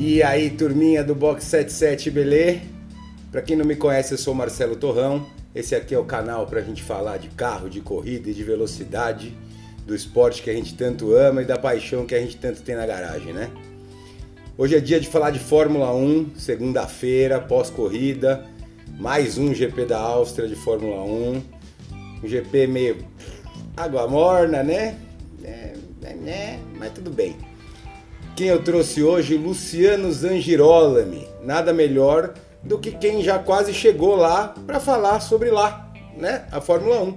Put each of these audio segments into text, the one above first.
E aí, turminha do Box 77, belê? Pra quem não me conhece, eu sou Marcelo Torrão. Esse aqui é o canal pra gente falar de carro, de corrida e de velocidade, do esporte que a gente tanto ama e da paixão que a gente tanto tem na garagem, né? Hoje é dia de falar de Fórmula 1, segunda-feira, pós-corrida, mais um GP da Áustria de Fórmula 1. Um GP meio água morna, né? É, é, né? Mas tudo bem. Quem eu trouxe hoje? Luciano Zangirolami. Nada melhor do que quem já quase chegou lá para falar sobre lá, né? A Fórmula 1.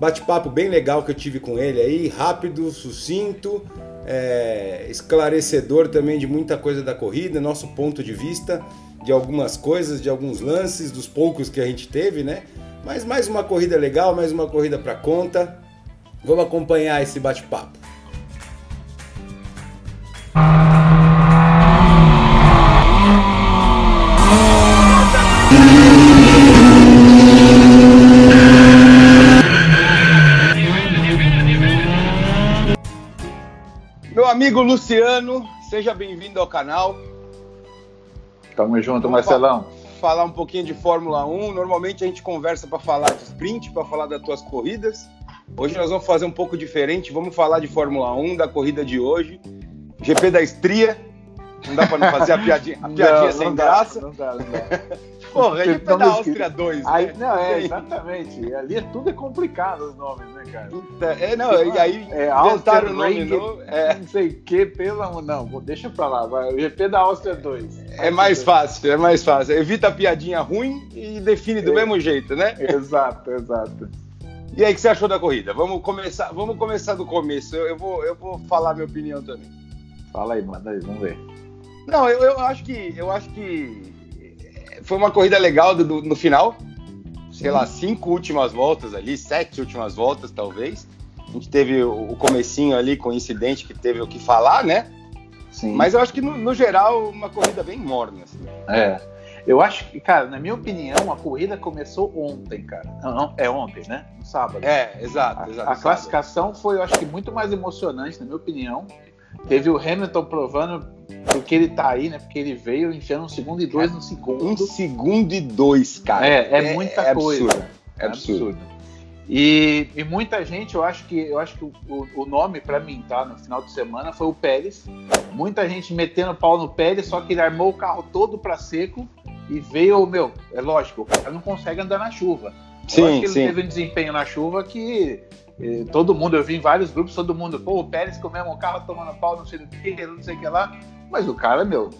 Bate-papo bem legal que eu tive com ele aí, rápido, sucinto, é, esclarecedor também de muita coisa da corrida, nosso ponto de vista de algumas coisas, de alguns lances, dos poucos que a gente teve, né? Mas mais uma corrida legal, mais uma corrida para conta. Vamos acompanhar esse bate-papo. Amigo Luciano, seja bem-vindo ao canal. Tamo junto, Vamos Marcelão. Falar um pouquinho de Fórmula 1. Normalmente a gente conversa para falar de sprint, para falar das tuas corridas. Hoje nós vamos fazer um pouco diferente. Vamos falar de Fórmula 1, da corrida de hoje. GP da Estria. Não dá para não fazer a piadinha, a piadinha não, sem não graça. Não dá, não dá. Porra, GP da Áustria 2. Aí, né? Não, é, exatamente. Ali é tudo é complicado os nomes, né, cara? É, não, e aí é, inventaram o nome novo. É. Não sei o que, pelo amor. Não, deixa pra lá. Vai. O GP da Áustria 2. É mais fácil, é mais fácil. Evita a piadinha ruim e define do é. mesmo jeito, né? Exato, exato. E aí, o que você achou da corrida? Vamos começar, vamos começar do começo. Eu, eu, vou, eu vou falar minha opinião também. Fala aí, manda aí, vamos ver. Não, eu, eu acho que eu acho que foi uma corrida legal do, no final. Sei lá, cinco últimas voltas ali, sete últimas voltas talvez. A gente teve o, o comecinho ali com o incidente que teve o que falar, né? Sim. Mas eu acho que no, no geral uma corrida bem morna. Assim. É. Eu acho que, cara, na minha opinião, a corrida começou ontem, cara. Não, não, é ontem, né? No sábado. É, exato, exato. A, a classificação foi, eu acho que, muito mais emocionante, na minha opinião. Teve o Hamilton provando porque ele tá aí, né? Porque ele veio enfiando um segundo e dois no segundo. Um segundo e dois, cara. É, é, é muita é coisa. Absurdo. É, absurdo. absurdo. E, e, muita gente, eu acho que eu acho que o, o nome para mim, tá? No final de semana foi o Pérez. Muita gente metendo pau no Pérez, só que ele armou o carro todo para seco e veio, meu, é lógico, o cara não consegue andar na chuva. Sim, eu acho que ele sim. teve um desempenho na chuva que eh, todo mundo, eu vi em vários grupos, todo mundo, pô, o Pérez com o mesmo carro tomando pau, não sei o que, não sei o que lá. Mas o cara, meu,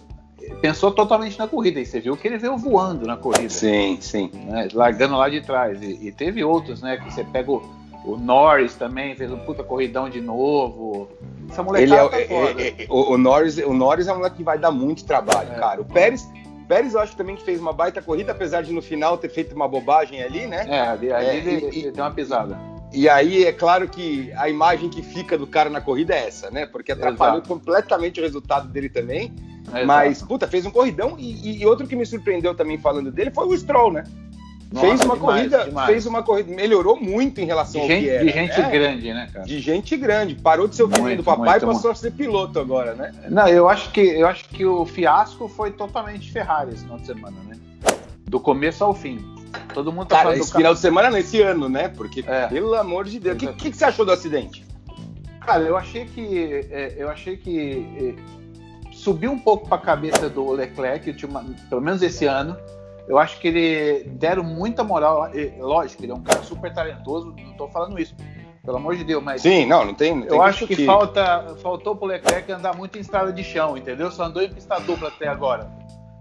pensou totalmente na corrida. E você viu que ele veio voando na corrida. Sim, sim. Né, largando lá de trás. E, e, teve outros, né? Que você pega o, o, Norris também, fez um puta corridão de novo. Essa molecada ele é, tá é, é, o, o, Norris, o Norris é um moleque que vai dar muito trabalho, é, cara. O Pérez. Pérez, eu acho também que fez uma baita corrida, apesar de no final ter feito uma bobagem ali, né? É, ali, ali é, ele, e, ele deu uma pisada. E aí é claro que a imagem que fica do cara na corrida é essa, né? Porque atrapalhou Exato. completamente o resultado dele também. Exato. Mas, puta, fez um corridão. E, e, outro que me surpreendeu também falando dele foi o Stroll, né? Nossa, fez uma demais, corrida, demais. fez uma corrida, melhorou muito em relação de ao gente, que era. De gente é, grande, né, cara? De gente grande. Parou de ser o filho do papai e passou muito. a ser piloto agora, né? Não, eu acho que eu acho que o fiasco foi totalmente Ferrari esse final de semana, né? Do começo ao fim. Todo mundo tá Cara, esse final de semana nesse ano, né? Porque, é. pelo amor de Deus. O que, que, que, você achou do acidente? Cara, eu achei que. É, eu achei que. É, subiu um pouco para a cabeça do Leclerc, pelo menos esse ano. Eu acho que ele deram muita moral. Lógico, ele é um cara super talentoso, não estou falando isso. Pelo amor de Deus, mas. Sim, não, não tem. Não eu acho que, que, falta, faltou pro Leclerc andar muito em estrada de chão, entendeu? Só andou em pista dupla até agora.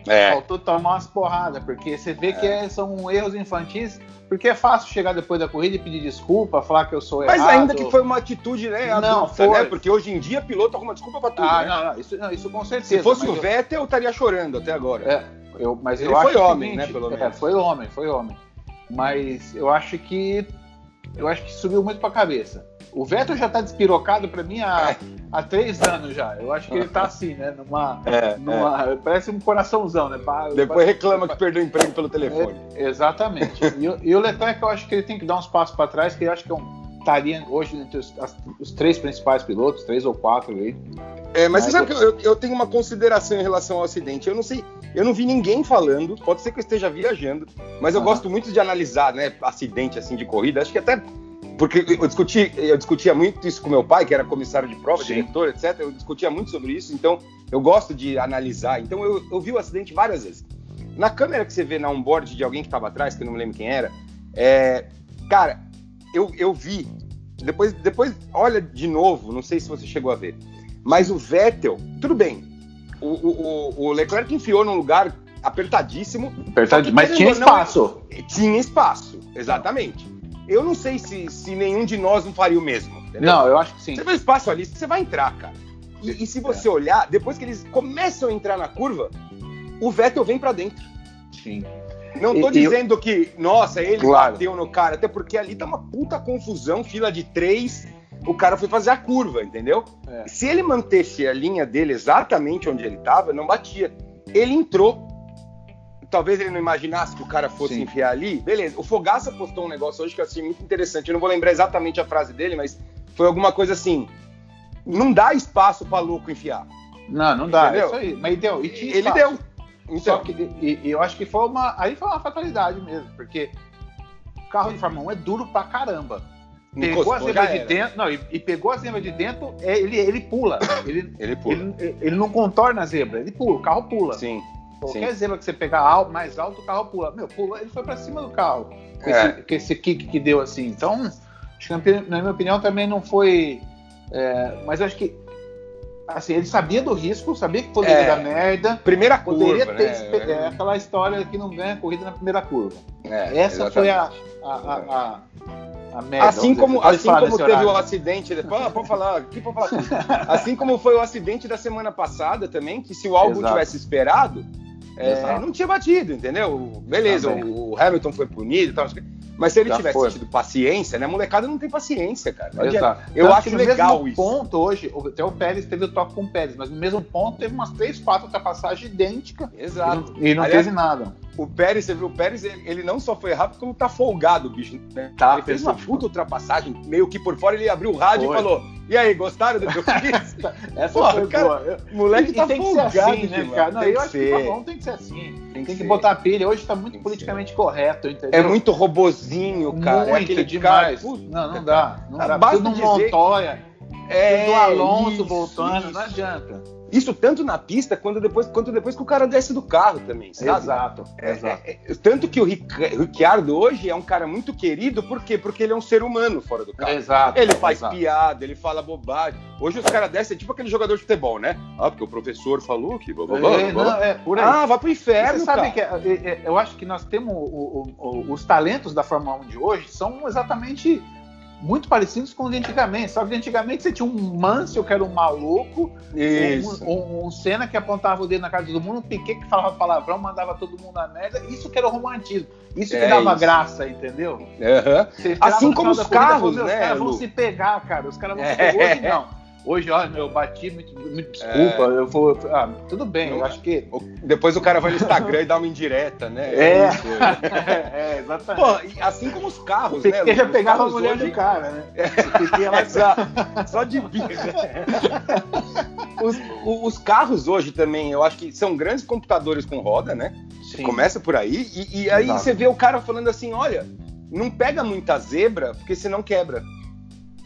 É. Faltou tomar umas porradas, porque você vê é. que é, são erros infantis, porque é fácil chegar depois da corrida e pedir desculpa, falar que eu sou Mas errado. Mas ainda que foi uma atitude, né, adulta, não, foi. né? Porque hoje em dia piloto arruma desculpa pra tudo, ah, né? não, não, isso, não, isso com certeza. Se fosse o. Vettel, eu estaria chorando até agora. É, eu, mas Ele eu foi homem, seguinte, né, pelo é, menos. É, foi homem, foi homem. Mas eu acho que eu acho que subiu muito pra cabeça. O Vettel já tá despirocado para mim há, é. há três anos já. Eu acho que ele tá assim, né? Numa. É, numa é. Parece um coraçãozão, né? Depois reclama que perdeu emprego pelo telefone. É, exatamente. e, e, o Leclerc, eu acho que ele tem que dar uns passos para trás, que eu acho que é um, estaria hoje entre os, as, os, três principais pilotos, três ou quatro aí. É, mas, mas você sabe que eu, eu, tenho uma consideração em relação ao acidente. Eu não sei, eu não vi ninguém falando, pode ser que eu esteja viajando, mas eu gosto muito de analisar, né, acidente assim de corrida. Acho que até porque eu discuti, eu discutia muito isso com meu pai, que era comissário de prova, Sim. diretor, etc. Eu discutia muito sobre isso, então eu gosto de analisar. Então eu, eu vi o acidente várias vezes. Na câmera que você vê na onboard de alguém que estava atrás, que eu não me lembro quem era, é, cara, eu, eu vi. Depois, depois, olha de novo, não sei se você chegou a ver. Mas o Vettel, tudo bem. O, o, o Leclerc enfiou num lugar apertadíssimo. Apertadíssimo, mas tinha espaço. Não, tinha espaço, exatamente. Eu não sei se, se nenhum de nós não faria o mesmo. Entendeu? Não, eu acho que sim. Você vê espaço ali, você vai entrar, cara. E, e se você é. olhar, depois que eles começam a entrar na curva, o Vettel vem para dentro. Sim. Não tô e, dizendo eu... que, nossa, ele claro. bateu no cara, até porque ali tá uma puta confusão, fila de três, o cara foi fazer a curva, entendeu? É. Se ele mantesse a linha dele exatamente onde ele tava, não batia. Ele entrou. Talvez ele não imaginasse que o cara fosse Sim. enfiar ali. Beleza. O Fogaça postou um negócio hoje que eu achei muito interessante. Eu não vou lembrar exatamente a frase dele, mas foi alguma coisa assim. Não dá espaço para louco enfiar. Não, não dá. Entendeu? É isso aí. Mas deu. E ele deu. Então. Só que e, e eu acho que foi uma. Aí foi uma fatalidade mesmo, porque o carro de Fórmula 1 é duro pra caramba. Pegou a zebra de dentro. Não, e, e, pegou a zebra de dentro, é, ele, ele pula. Ele, ele pula. Ele, ele, não contorna a zebra, ele pula, o carro pula. Sim. Qualquer sim. zebra que você pegar mais alto, o carro pula. Meu, pula, ele foi pra cima do carro. Com, é. esse, com esse kick que deu assim. Então, acho que na minha opinião também não foi. É, mas acho que assim, ele sabia do risco, sabia que poderia é, dar merda. Primeira poderia curva, ter, né? É aquela história que não ganha corrida na primeira curva. É, Essa exatamente. foi a, a, a, a, merda. Assim como, assim como teve horário. o acidente, ah, falar, aqui falar. assim como foi o acidente da semana passada também, que se o álbum tivesse esperado, é, não tinha batido, entendeu? Beleza, o, o, Hamilton foi punido e tal. Mas se ele Já tivesse foi. tido paciência, né? A molecada não tem paciência, cara. Exato. Eu Tanto acho que legal mesmo isso. ponto hoje, até o Pérez teve o toque com o Pérez, mas no mesmo ponto teve umas três, quatro ultrapassagens idênticas. Exato. E não, e não Aliás, teve nada. O Pérez, você viu, o Pérez, ele, não só foi rápido, como tá folgado, bicho. Né? Tá, ele fez uma puta ultrapassagem, meio que por fora, ele abriu o rádio foi. e falou: E aí, gostaram do que eu fiz? Essa Porra, foi cara, boa. moleque e, tá e tem folgado, que ser assim, né, cara? Não, tem eu acho ser. que o tem que ser assim. Tem, tem que, que botar pilha. Hoje tá muito tem politicamente correto, entendeu? É muito robozinho, cara. É muito é demais. Cara, não, não dá. Não dá. Basta Tudo Montoya. É, do Alonso isso, voltando, isso. não adianta. Isso tanto na pista quanto depois, quanto depois que o cara desce do carro também, sabe? Exato. É, exato. É, é, tanto que o Ricciardo hoje é um cara muito querido, por quê? Porque ele é um ser humano fora do carro. Exato. Ele faz exato. piada, ele fala bobagem. Hoje os caras descem, é tipo aquele jogador de futebol, né? Ah, porque o professor falou que. Blá, blá, blá, é, é. Ah, vai pro inferno. Você sabe cara. que é, eu acho que nós temos o, o, o, os talentos da Fórmula 1 de hoje são exatamente muito parecidos com os de antigamente. Só que antigamente você tinha um Mansell que era um maluco, Isso. Um, um, um Senna que apontava o dedo na cara de todo mundo, um Piquet que falava palavrão, mandava todo mundo na merda. Isso que era o romantismo. Isso que é dava isso. graça, entendeu? Uhum. Assim como os carros, né? Os caras vão se pegar, cara. Os caras vão se pegar. Hoje não. Hoje, olha, eu bati, muito, muito desculpa. É... Eu vou. Ah, tudo bem, eu acho que. Depois o cara vai no Instagram e dá uma indireta, né? É, é, exatamente. Pô, assim como os carros, né? Porque já pegava a mulher hoje... do cara, né? É. Ela... só, só de birra. os, os carros hoje também, eu acho que são grandes computadores com roda, né? Sim. Começa por aí, e, e aí Exato. você vê o cara falando assim: olha, não pega muita zebra, porque senão quebra.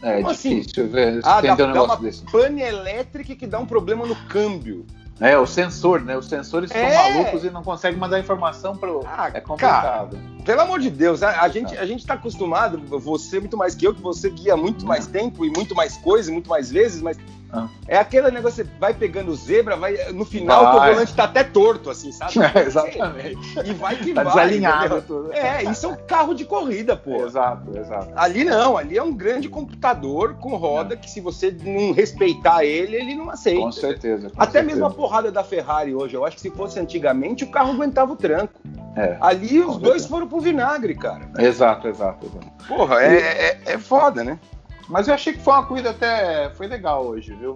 É assim? difícil ver. Ah, dá, um dá uma desse. pane elétrica que dá um problema no câmbio. É, o sensor, né? Os sensores é. estão malucos e não conseguem mandar informação para o. Ah, é complicado. Cara, pelo amor de Deus, a, a gente, a gente tá acostumado, você muito mais que eu, que você guia muito mais tempo e muito mais coisas, muito mais vezes, mas ah. É aquele negócio, você vai pegando zebra, vai, no final o teu volante tá até torto, assim, sabe? É, exatamente. E vai que tá vai. Desalinhado tudo. É, isso é um carro de corrida, pô. Exato, exato. Ali não, ali é um grande computador com roda é. que se você não respeitar ele, ele não aceita. Com certeza. Com até certeza. mesmo a porrada da Ferrari hoje, eu acho que se fosse antigamente, o carro aguentava o tranco. É, ali os dois foram pro vinagre, cara. Exato, exato. exato. Porra, é, é, é foda, né? Mas eu achei que foi uma corrida até. Foi legal hoje, viu?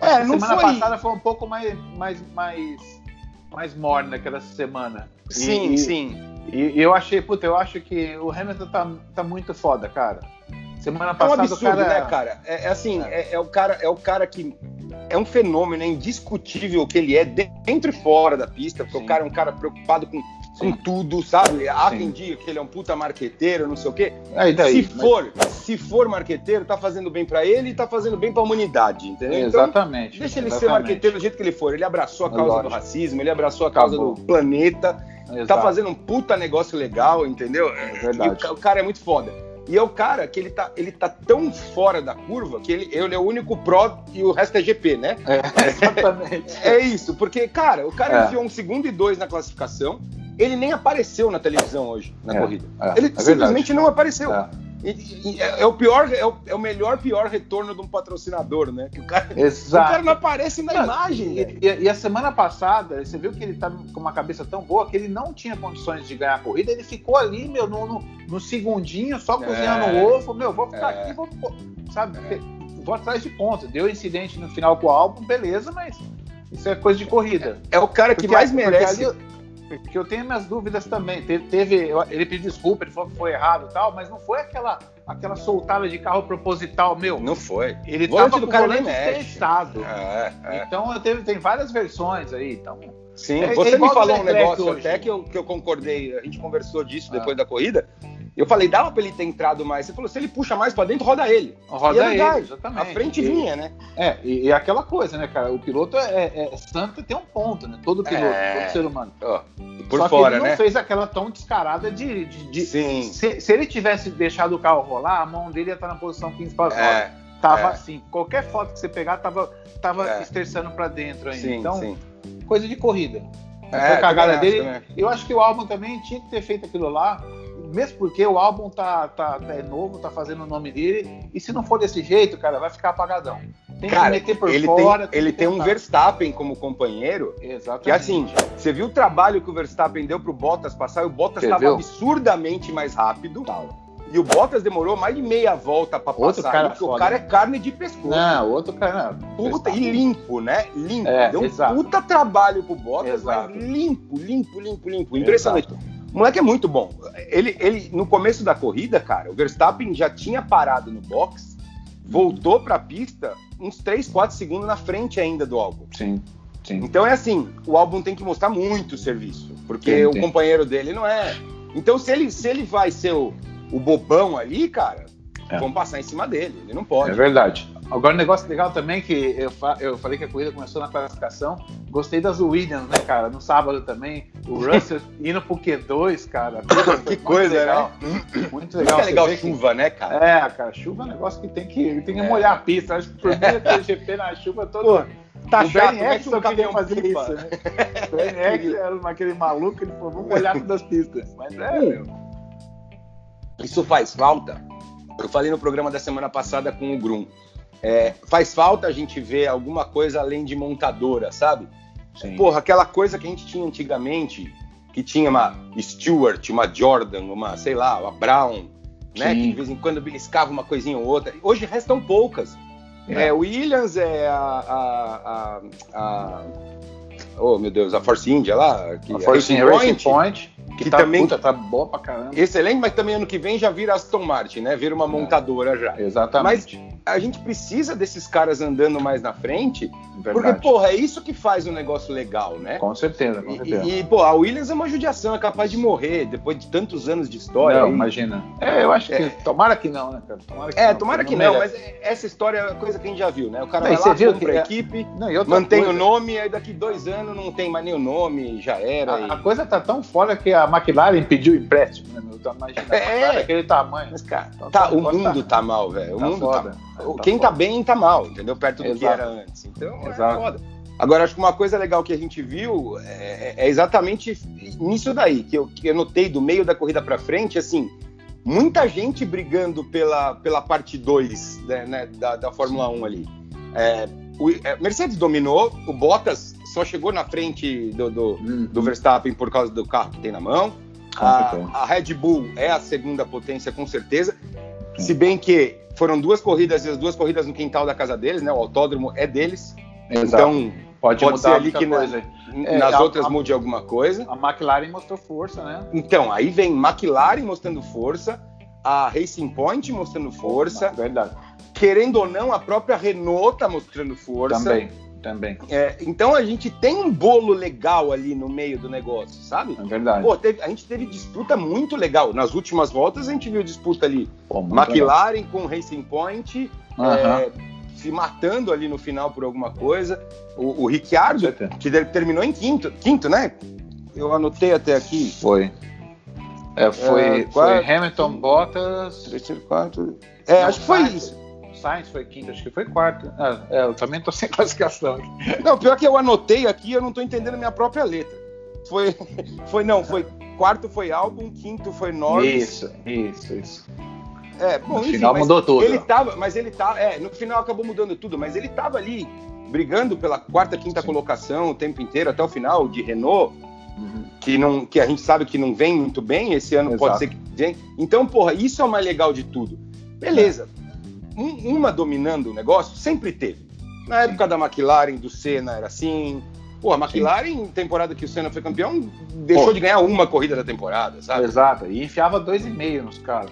É, não semana foi... passada foi um pouco mais, mais, mais, mais morna aquela semana. Sim, e, sim. E, e, eu achei, puta, eu acho que o Hamilton tá, tá muito foda, cara. Semana passada é um absurdo, o cara... né, cara? É, é assim, é. é. É, o cara, é o cara que é um fenômeno, é indiscutível que ele é dentro e fora da pista, porque Sim. o cara é um cara preocupado com, com tudo, sabe? Há quem diga que ele é um puta marqueteiro, não sei o quê. Aí, daí, se for, se for marqueteiro, tá fazendo bem para ele e tá fazendo bem para a humanidade, entendeu? Então, exatamente. Então, deixa ele exatamente. ser marqueteiro do jeito que ele for. Ele abraçou a causa do racismo, ele abraçou a causa Acabou. do planeta, tá Exato. tá fazendo um puta negócio legal, entendeu? É verdade. O, o cara é muito foda. E é o cara que ele tá, ele tá tão fora da curva que ele, ele é o único Pro e o resto é GP, né? É, exatamente. é isso, porque, cara, o cara é. enfiou um segundo e dois na classificação, ele nem apareceu na televisão hoje, na é, corrida. É, ele é simplesmente não apareceu. É. E, e, é, o pior, é o, é o, melhor pior retorno de um patrocinador, né? Que o cara, Exato. O cara não aparece na não, imagem. E, e, a semana passada, você viu que ele tá com uma cabeça tão boa que ele não tinha condições de ganhar a corrida, ele ficou ali, meu, no, no, no segundinho, só cozinhando é, o ovo, meu, vou ficar é, aqui, vou, sabe, vou atrás de ponta. Deu incidente no final com o álbum, beleza, mas isso é coisa de corrida. É, o cara que porque, mais merece. Ali, porque eu tenho minhas dúvidas também. Teve, teve, ele pediu desculpa, ele falou que foi errado e tal, mas não foi aquela, aquela soltada de carro proposital, meu. Não foi. Ele volante tava do com cara volante testado. É, é. Então teve, tem várias versões aí. Então, Sim, é, você é me falou um negócio hoje. até que eu, que eu concordei, a gente conversou disso ah. depois da corrida. Eu falei, dava pra ele ter entrado mais. Você falou, se ele puxa mais pra dentro, roda ele. Roda é ele, exatamente. A frente e, vinha, né? É, e, e, aquela coisa, né, cara? O piloto é, é, é santo e tem um ponto, né? Todo piloto, é... todo ser humano. Oh, por Só fora, ele não né? fez aquela tão descarada de... de, de Sim. Se, se, ele tivesse deixado o carro rolar, a mão dele ia estar na posição 15 para fora. É, tava é. assim. Qualquer foto que você pegar, tava, tava esterçando para dentro ainda. Sim, então, sim. coisa de corrida. É, foi cagada dele. Eu acho que o álbum também tinha que ter feito aquilo lá mesmo porque o álbum tá, tá, tá, é novo, tá fazendo o nome dele, e se não for desse jeito, cara, vai ficar apagadão. Tem cara, que meter por ele fora. Tem, ele tem um Verstappen como companheiro. Exatamente. Que assim, você viu o trabalho que o Verstappen deu pro Bottas passar, e o Bottas estava absurdamente mais rápido. Tal. E o Bottas demorou mais de meia volta para passar. Cara porque o cara é carne de pescoço. Não, outro cara. Não. Puta, e limpo, né? Limpo. É, Deu um exato. puta trabalho pro Bottas, exato. mas limpo, limpo, limpo, limpo. Impressionante. Exato. O moleque é muito bom. Ele, ele, no começo da corrida, cara, o Verstappen já tinha parado no box, voltou para a pista uns 3, 4 segundos na frente ainda do álbum. Sim, sim. Então é assim, o álbum tem que mostrar muito serviço, porque sim, o sim. companheiro dele não é. Então se ele, se ele vai ser o, o bobão ali, cara, é. vão passar em cima dele, ele não pode. É verdade. Agora, um negócio legal também que eu, fa eu falei que a corrida começou na classificação. Gostei das Williams, né, cara? No sábado também. O Russell indo pro Q2, cara. que coisa, legal. né? Muito legal. Muito é legal chuva, que... né, cara? É, cara, chuva é um negócio que tem que, tem que é. molhar a pista. Acho que por mim ter GP na chuva todo. Tá o chato, Ben Exton queria fazer isso, né? O Ben Exton era aquele maluco, ele falou, vamos molhar todas as pistas. Mas é, hum. meu. Isso faz falta. Eu falei no programa da semana passada com o Grum. É, faz falta a gente ver alguma coisa além de montadora, sabe? Sim. Porra, aquela coisa que a gente tinha antigamente, que tinha uma Stewart, uma Jordan, uma, sei lá, uma Brown, né? Que de vez em quando beliscava uma coisinha ou outra. Hoje restam poucas. É, é Williams é a, a, a, a, Oh, meu Deus, a Force India lá. Que, a Force India Point, Point que, que tá, também puta, tá boa pra caramba. Excelente, mas também ano que vem já vira Aston Martin, né? Vira uma é. montadora já. Exatamente. Mas a gente precisa desses caras andando mais na frente, Verdade. porque, porra, é isso que faz um negócio legal, né? Com certeza, com certeza. E, e, pô, a Williams é uma judiação, é capaz de morrer depois de tantos anos de história. Não, aí. imagina. É, eu acho que. É. Tomara que não, né, cara? Tomara que é, não, tomara que não, não mas essa história é coisa que a gente já viu, né? O cara não, vai lá, compra a é- equipe, não, mantém coisa... o nome, aí daqui dois anos não tem mais nem o nome, já era. A, e... a coisa tá tão fora que a McLaren pediu empréstimo, né, meu? Tô imaginando. É, aquele tamanho. Mas, cara, então, tá, o mundo tá, tá mal, velho. O tá mundo foda. tá Tá Quem tá bem tá mal, entendeu? Perto do Exato. que era antes. Então, é Exato. é foda. Agora, acho que uma coisa legal que a gente viu é, é exatamente nisso daí, que eu, que eu notei do meio da corrida para frente, assim, muita gente brigando pela, pela parte 2 né, né, da, da Fórmula 1 ali. É, o é, Mercedes dominou, o Bottas só chegou na frente do, do, uhum. do Verstappen por causa do carro que tem na mão. A, a, Red Bull é a segunda potência, com certeza. Sim. Se bem que foram duas corridas e as duas corridas no quintal da casa deles, né? O autódromo é deles. Exato. Então, pode, pode ser ali que na, é, nas a, outras a, mude alguma coisa. A McLaren mostrou força, né? Então, aí vem McLaren mostrando força, a Racing Point mostrando força. Verdade. Querendo ou não, a própria Renault tá mostrando força. Também, também. É, então a gente tem um bolo legal ali no meio do negócio, sabe? É verdade. Pô, teve, a gente teve disputa muito legal. Nas últimas voltas a gente viu disputa ali. Pô, McLaren legal. com Racing Point. Uhum. É, se matando ali no final por alguma coisa. O, o Ricciardo, que terminou em quinto, quinto, né? Eu anotei até aqui. Foi. É, foi, é, foi Hamilton, Bottas. Terceiro, quarto. É, Não, acho que foi isso. Sainz foi quinto, acho que foi quarto. Ah, é, eu também tô sem classificação aqui. Não, pior que eu anotei aqui, eu não tô entendendo a minha própria letra. Foi, foi não, foi quarto foi álbum, quinto foi Norris. Isso, isso, isso. É, bom, no enfim, final mudou tudo. Ele tava, mas ele tá, é, no final acabou mudando tudo, mas ele tava ali brigando pela quarta, quinta Sim. colocação o tempo inteiro até o final de Renault, uhum. que não, que a gente sabe que não vem muito bem esse ano, Exato. pode ser que vem. Então, porra, isso é o mais legal de tudo. Beleza. É. Um, uma dominando o negócio sempre teve. Na época da McLaren, do Senna era assim, Pô, a McLaren, Sim. temporada que o Senna foi campeão, deixou Pô. de ganhar uma corrida da temporada, sabe? Exato, e enfiava dois e meio nos caras.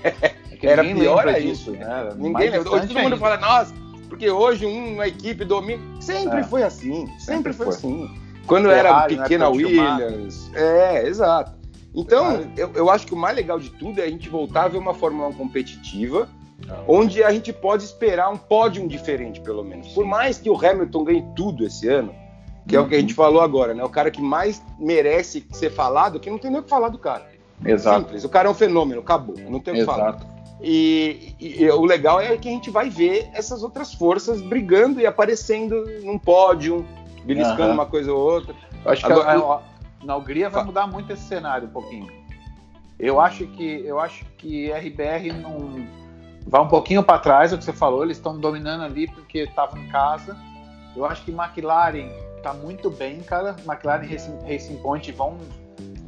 É era pior é isso, né? Era ninguém lembra. Hoje todo mundo fala, nossa, porque hoje uma equipe domina. Sempre é. foi assim, sempre, sempre foi, foi, assim. Quando Ferrari, era pequena Williams. É, exato. Então, eu, eu acho que o mais legal de tudo é a gente voltar a ver uma Fórmula 1 competitiva. Onde a gente pode esperar um pódio diferente, pelo menos. Por mais que o Hamilton ganhe tudo esse ano, que é o que a gente falou agora, né? O cara que mais merece ser falado, que não tem nem o que falar do cara. Exato. Simples. O cara é um fenômeno, acabou. Não tem o que falar. E, e, e, o legal é que a gente vai ver essas outras forças brigando e aparecendo num pódio, beliscando uhum. uma coisa ou outra. Eu acho Agora, que a, a, na Hungria vai mudar muito esse cenário um pouquinho. Eu acho que eu acho que RBR não vai um pouquinho para trás, é o que você falou, eles estão dominando ali porque estavam em casa. Eu acho que McLaren tá muito bem, cara. McLaren e Racing, Racing Point vão.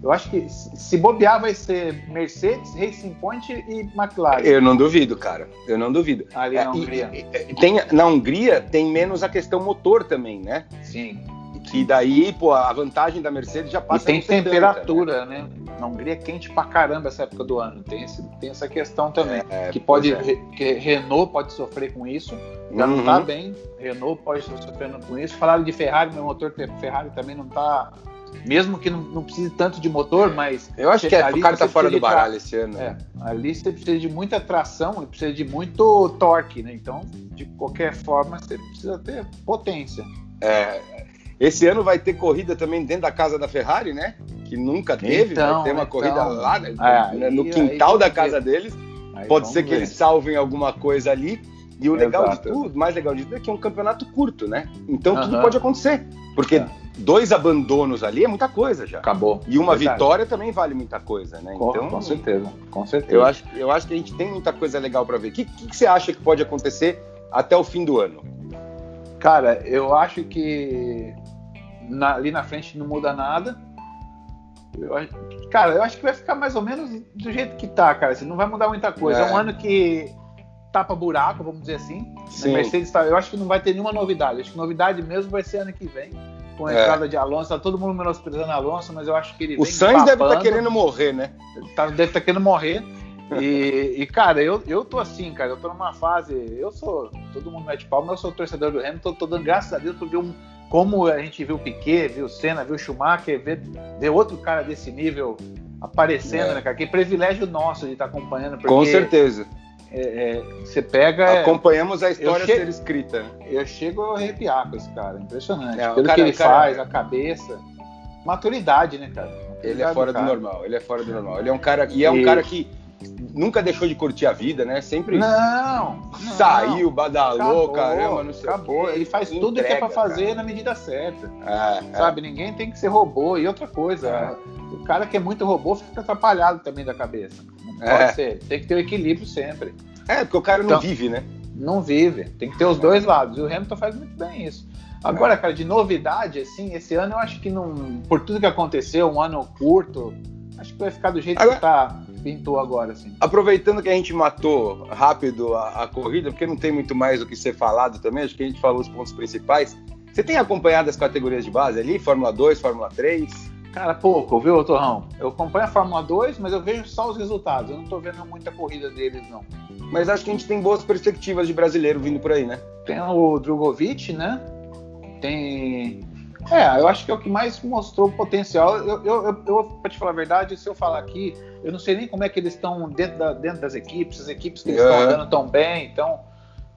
Eu acho que se bobear vai ser Mercedes, Racing Point e McLaren. Eu não duvido, cara. Eu não duvido. Ali na é, Hungria. E, tem, na Hungria tem menos a questão motor também, né? Sim. Que daí, pô, a vantagem da Mercedes já passa. E tem temperatura, né? né? Na Hungria é quente pra caramba essa época do ano. Tem, esse, tem essa questão também. É, que pode. É. Que Renault pode sofrer com isso. Já uhum. não tá bem. Renault pode estar sofrendo com isso. Falaram de Ferrari, meu motor Ferrari também não tá. Mesmo que não, não precise tanto de motor, mas. Eu acho que é, o cara tá fora do baralho esse ano. É, ali você precisa de muita tração e precisa de muito torque, né? Então, de qualquer forma, você precisa ter potência. É, esse ano vai ter corrida também dentro da casa da Ferrari, né? Que nunca teve. Então, vai ter uma então, corrida lá né? no quintal da casa deles. Aí Pode ser que ver. eles salvem alguma coisa ali. E o legal Exato. de tudo, mais legal de tudo, é que é um campeonato curto, né? Então uhum. tudo pode acontecer. Porque é. dois abandonos ali é muita coisa já. Acabou. E uma vitória também vale muita coisa, né? Com, então, com certeza, com certeza. Eu acho, eu acho que a gente tem muita coisa legal para ver. O que, que, que você acha que pode acontecer até o fim do ano? Cara, eu acho que na, ali na frente não muda nada. Eu, cara, eu acho que vai ficar mais ou menos do jeito que tá, cara. Assim, não vai mudar muita coisa. É, é um ano que tapa buraco, vamos dizer assim. Sim. Mercedes tá, eu acho que não vai ter nenhuma novidade. Acho que novidade mesmo vai ser ano que vem. Com a é. entrada de Alonso, tá todo mundo menosprezando Alonso, mas eu acho que ele O Sainz deve estar tá querendo morrer, né? Tá, deve estar tá querendo morrer. E, e, cara, eu, eu tô assim, cara, eu tô numa fase. Eu sou. Todo mundo mete palma, eu sou torcedor do Hamilton, tô dando graças a Deus por ver um, como a gente viu o Piquet, viu o Senna, viu o Schumacher, ver, ver outro cara desse nível aparecendo, é. né, cara? Que privilégio nosso de estar tá acompanhando. Com certeza. É, é, você pega. Acompanhamos a história che... ser escrita. Eu chego a arrepiar com esse cara, impressionante. É, Pelo cara, que ele cara... faz, a cabeça. Maturidade, né, cara? Maturidade ele é fora do, do normal, ele é fora do normal. Ele é um cara. E é um e... cara que nunca deixou de curtir a vida, né? Sempre não, saiu, badalou, acabou, caramba, não sei acabou. Ele faz tudo entrega, que é para fazer cara. na medida certa. É, é. sabe? É. Ninguém tem que ser robô. E outra coisa, é. o cara que é muito robô fica atrapalhado também da cabeça. Não pode é. ser. Tem que ter o equilíbrio sempre. É, porque o cara não então, vive, né? Não vive. Tem que ter os dois lados. E o Hamilton faz muito bem isso. Agora, cara, de novidade, assim, esse ano eu acho que não. Por tudo que aconteceu, um ano curto, acho que vai ficar do jeito Agora, que tá pintou agora, assim. Aproveitando que a gente matou rápido a, a, corrida, porque não tem muito mais o que ser falado também, acho que a gente falou os pontos principais. Você tem acompanhado as categorias de base ali? Fórmula 2, Fórmula 3? Cara, pouco, viu, Torrão? Eu acompanho a Fórmula 2, mas eu vejo só os resultados. Eu não tô vendo muita corrida deles, não. Mas acho que a gente tem boas perspectivas de brasileiro vindo por aí, né? Tem o Drogovic, né? Tem. É, eu acho que é o que mais mostrou potencial. Eu, eu, eu, eu pra te falar a verdade, se eu falar aqui, eu não sei nem como é que eles estão dentro, da, dentro das equipes, as equipes que eles estão andando tão bem, então.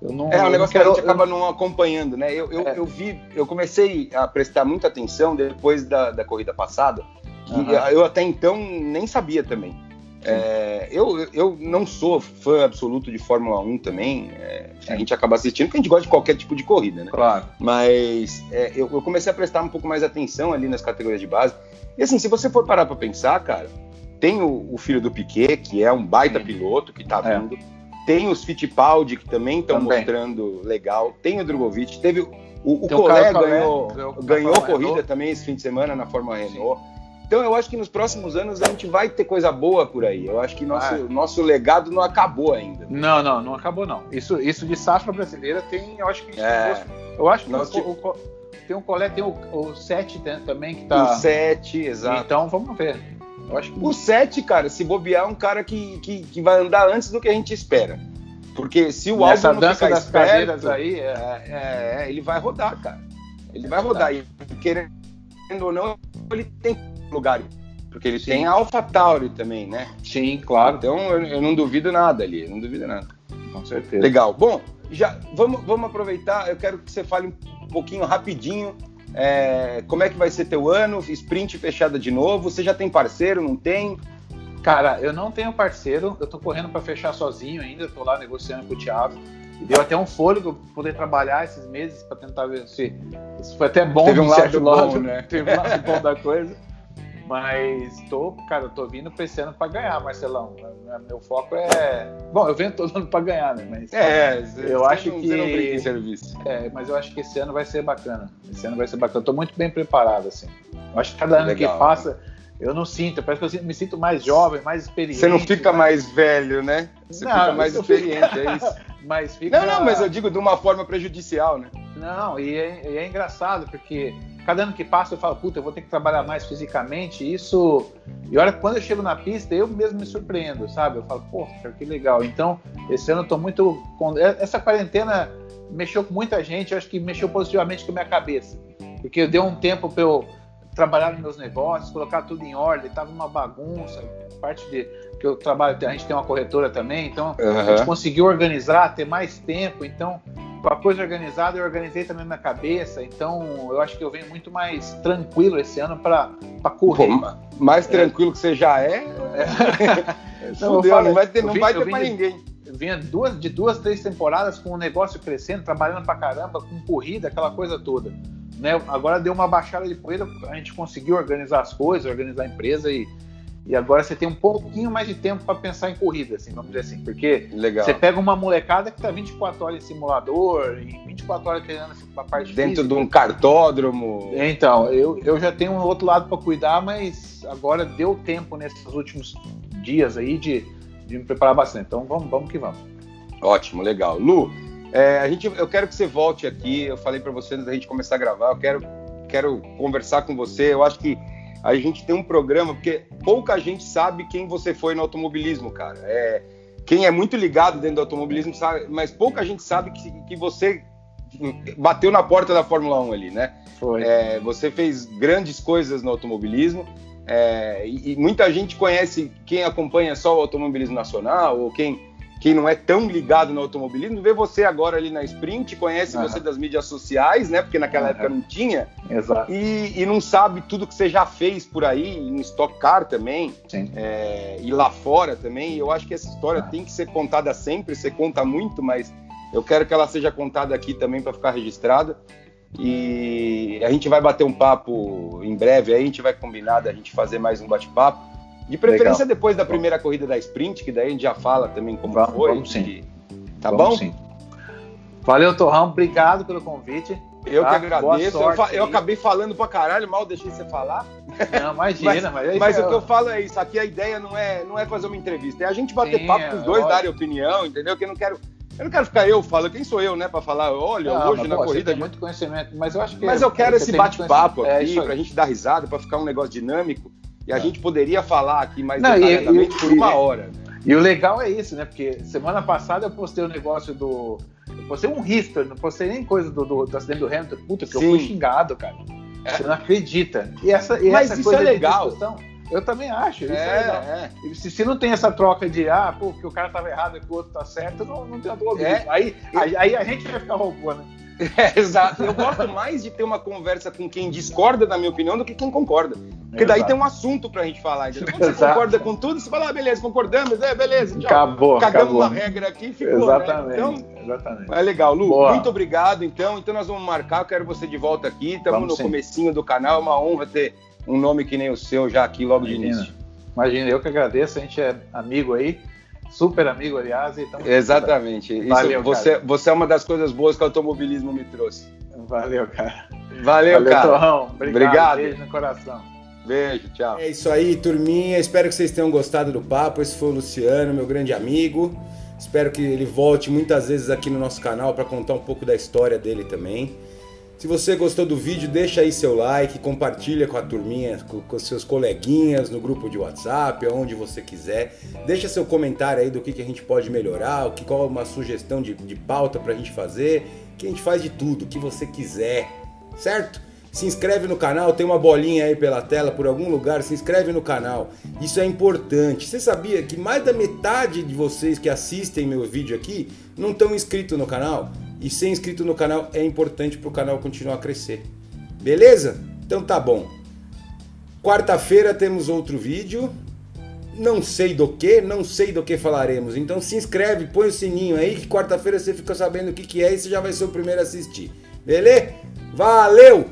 Não, é um negócio quero, que a gente acaba não acompanhando, né? Eu, eu, é. eu, vi, eu comecei a prestar muita atenção depois da, da corrida passada, que uhum. eu até então nem sabia também. É, eu, eu não sou fã absoluto de Fórmula 1 também. É, a gente acaba assistindo porque a gente gosta de qualquer tipo de corrida, né? Claro. Mas é, eu, eu, comecei a prestar um pouco mais atenção ali nas categorias de base. E assim, se você for parar para pensar, cara, tem o, o, filho do Piquet, que é um baita Sim. piloto que tá é. vindo. Tem os Fittipaldi, que também estão mostrando legal. Tem o Drogovic. Teve o, o Colé ganhou, ganhou corrida Renault. também esse fim de semana na Fórmula Renault. Então eu acho que nos próximos anos a gente vai ter coisa boa por aí. Eu acho que nosso, ah. nosso legado não acabou ainda. Não, não, não acabou não. Isso, isso de safra brasileira tem, eu acho que é. eu acho que Nosso, o, o, tem um colé, tem o, o 7 também que tá. O 7, exato. Então vamos ver. Eu acho que... O 7, cara, se bobear, é um cara que, que, que vai andar antes do que a gente espera. Porque se o Essa álbum não ficar das esperto, aí, é... É, é, ele vai rodar, cara. Ele vai rodar. E querendo ou não, ele tem lugar. Porque ele Sim. tem a AlphaTauri também, né? Sim, claro. Então eu, eu, não duvido nada ali, não duvido nada. Com certeza. Legal. Bom, já vamos, vamos aproveitar. Eu quero que você fale um pouquinho rapidinho. É, como é que vai ser teu ano? Sprint fechada de novo? Você já tem parceiro? Não tem? Cara, eu não tenho parceiro. Eu tô correndo para fechar sozinho ainda. Tô lá negociando com o Thiago. E deu até um fôlego poder trabalhar esses meses para tentar ver se isso foi até bom. Teve um lado bom, né? Teve um lado bom da coisa. Mas tô, cara, tô vindo pra esse ano pra ganhar, Marcelão. Meu foco é. Bom, eu venho todo ano pra ganhar, né? Mas é, eu acho que. Você não brinca em serviço. É, mas eu acho que esse ano vai ser bacana. Esse ano vai ser bacana. Eu tô muito bem preparado, assim. Eu acho que cada ano Legal. que passa, eu não sinto. Parece que eu me sinto mais jovem, mais experiente. Você não fica mais, mais velho, né? Você não, fica mais experiente, é isso. mas fica... Não, não, mas eu digo de uma forma prejudicial, né? Não, e é, e é engraçado, porque cada ano que passa eu falo, puta, eu vou ter que trabalhar mais fisicamente. Isso. E olha, quando eu chego na pista, eu mesmo me surpreendo, sabe? Eu falo, pô, que legal. Então, esse ano eu tô muito. Essa quarentena mexeu com muita gente, eu acho que mexeu positivamente com a minha cabeça. Porque deu um tempo para eu trabalhar nos meus negócios, colocar tudo em ordem, tava uma bagunça, parte de que eu trabalho, a gente tem uma corretora também, então uhum. a gente conseguiu organizar, ter mais tempo, então a coisa organizada, eu organizei também na cabeça, então eu acho que eu venho muito mais tranquilo esse ano para correr. Pô, mais tranquilo é. que você já é? é. não, Fudeu, não vai ter, não vai ter para ninguém. Vinha duas, de duas, três temporadas com o negócio crescendo, trabalhando para caramba, com corrida, aquela coisa toda. Né? Agora deu uma baixada de poeira, a gente conseguiu organizar as coisas, organizar a empresa e e agora você tem um pouquinho mais de tempo para pensar em corrida, assim, vamos dizer assim. Porque Legal. você pega uma molecada que tá 24 horas em simulador, e 24 horas treinando a parte Dentro física. de um cartódromo. Então, eu, eu já tenho um outro lado para cuidar, mas agora deu tempo nesses últimos dias aí de, de me preparar bastante. Então vamos, vamos que vamos. Ótimo, legal. Lu, é, a gente, eu quero que você volte aqui. Eu falei para você antes da gente começar a gravar, eu quero, quero conversar com você. Eu acho que a gente tem um programa, porque pouca gente sabe quem você foi no automobilismo, cara. É, quem é muito ligado dentro do automobilismo sabe, mas pouca gente sabe que, que você bateu na porta da Fórmula 1 ali, né? Foi. É, você fez grandes coisas no automobilismo. É, e, e, muita gente conhece quem acompanha só o automobilismo nacional ou quem quem não é tão ligado no automobilismo, vê você agora ali na Sprint, conhece uhum. você das mídias sociais, né? Porque naquela uhum. época não tinha. Exato. E, e, não sabe tudo que você já fez por aí, em Stock Car também, é, e lá fora também. Eu acho que essa história uhum. tem que ser contada sempre, você conta muito, mas eu quero que ela seja contada aqui também para ficar registrada. E a gente vai bater um papo em breve aí, a gente vai combinar da gente fazer mais um bate-papo. De preferência Legal. depois da primeira corrida da sprint, que daí a gente já fala também como vamos, foi. Vamos sim. Tá vamos bom? Sim. Valeu, Torrão. Obrigado pelo convite. Eu tá? que agradeço. Eu, fa eu, acabei falando pra caralho, mal deixei você falar. Não, imagina, mas, mas, mas o que eu falo é isso. Aqui a ideia não é, não é fazer uma entrevista, é a gente bater sim, papo com os dois, darem opinião, entendeu? Que eu não quero Eu não quero ficar eu falando, quem sou eu, né, para falar, olha, não, hoje na pô, corrida. Tem muito conhecimento, mas eu acho que. Mas eu quero esse bate-papo é aqui, é pra gente dar risada, para ficar um negócio dinâmico. E a é. gente poderia falar aqui mais não, detalhadamente e, e, por uma hora. E o legal é isso, né? Porque semana passada eu postei o um negócio do. Eu postei um history, não postei nem coisa do, do, do acidente do Hamilton. Puta, que Sim. eu fui xingado, cara. É. Você não acredita. E essa, e Mas essa isso é legal. Eu também acho. Isso é, é, é. Se, se, não tem essa troca de, ah, pô, que o cara tava errado e que o outro tá certo, não, não tem a dúvida. É. Aí, aí, aí, a gente vai ficar roubando. Né? É, exato. Eu gosto mais de ter uma conversa com quem discorda da minha opinião do que quem concorda. Porque daí tem um assunto pra gente falar. Entendeu? Quando você exato. concorda com tudo, você fala, ah, beleza, concordamos, é, beleza, tchau. Acabou, Cagamos acabou. uma regra aqui e ficou. Né? Exatamente. Né? Então, exatamente. É legal. Lu, Boa. muito obrigado, então. Então nós vamos marcar, eu quero você de volta aqui. Estamos no sim. comecinho do canal, é uma honra ter um nome que nem o seu já aqui logo Imagina. de início. Imagina, eu que agradeço, a gente é amigo aí super amigo, aliás. Então, Exatamente. Isso, Valeu, você, você é uma das coisas boas que o automobilismo me trouxe. Valeu, cara. Valeu, Valeu cara. Torrão. Obrigado. Obrigado. Beijo no coração. Beijo, tchau. É isso aí, turminha. Espero que vocês tenham gostado do papo. Esse foi o Luciano, meu grande amigo. Espero que ele volte muitas vezes aqui no nosso canal para contar um pouco da história dele também. Se você gostou do vídeo, deixa aí seu like, compartilha com a turminha, com, com seus coleguinhas no grupo de WhatsApp, onde você quiser. Deixa seu comentário aí do que, que a gente pode melhorar, o que, qual é uma sugestão de, de pauta pra gente fazer, que a gente faz de tudo, o que você quiser, certo? Se inscreve no canal, tem uma bolinha aí pela tela por algum lugar, se inscreve no canal. Isso é importante. Você sabia que mais da metade de vocês que assistem meu vídeo aqui não estão inscritos no canal? E ser inscrito no canal é importante para o canal continuar a crescer. Beleza? Então tá bom. Quarta-feira temos outro vídeo. Não sei do que, não sei do que falaremos. Então se inscreve, põe o sininho aí que quarta-feira você fica sabendo o que, que é e você já vai ser o primeiro a assistir. Beleza? Valeu!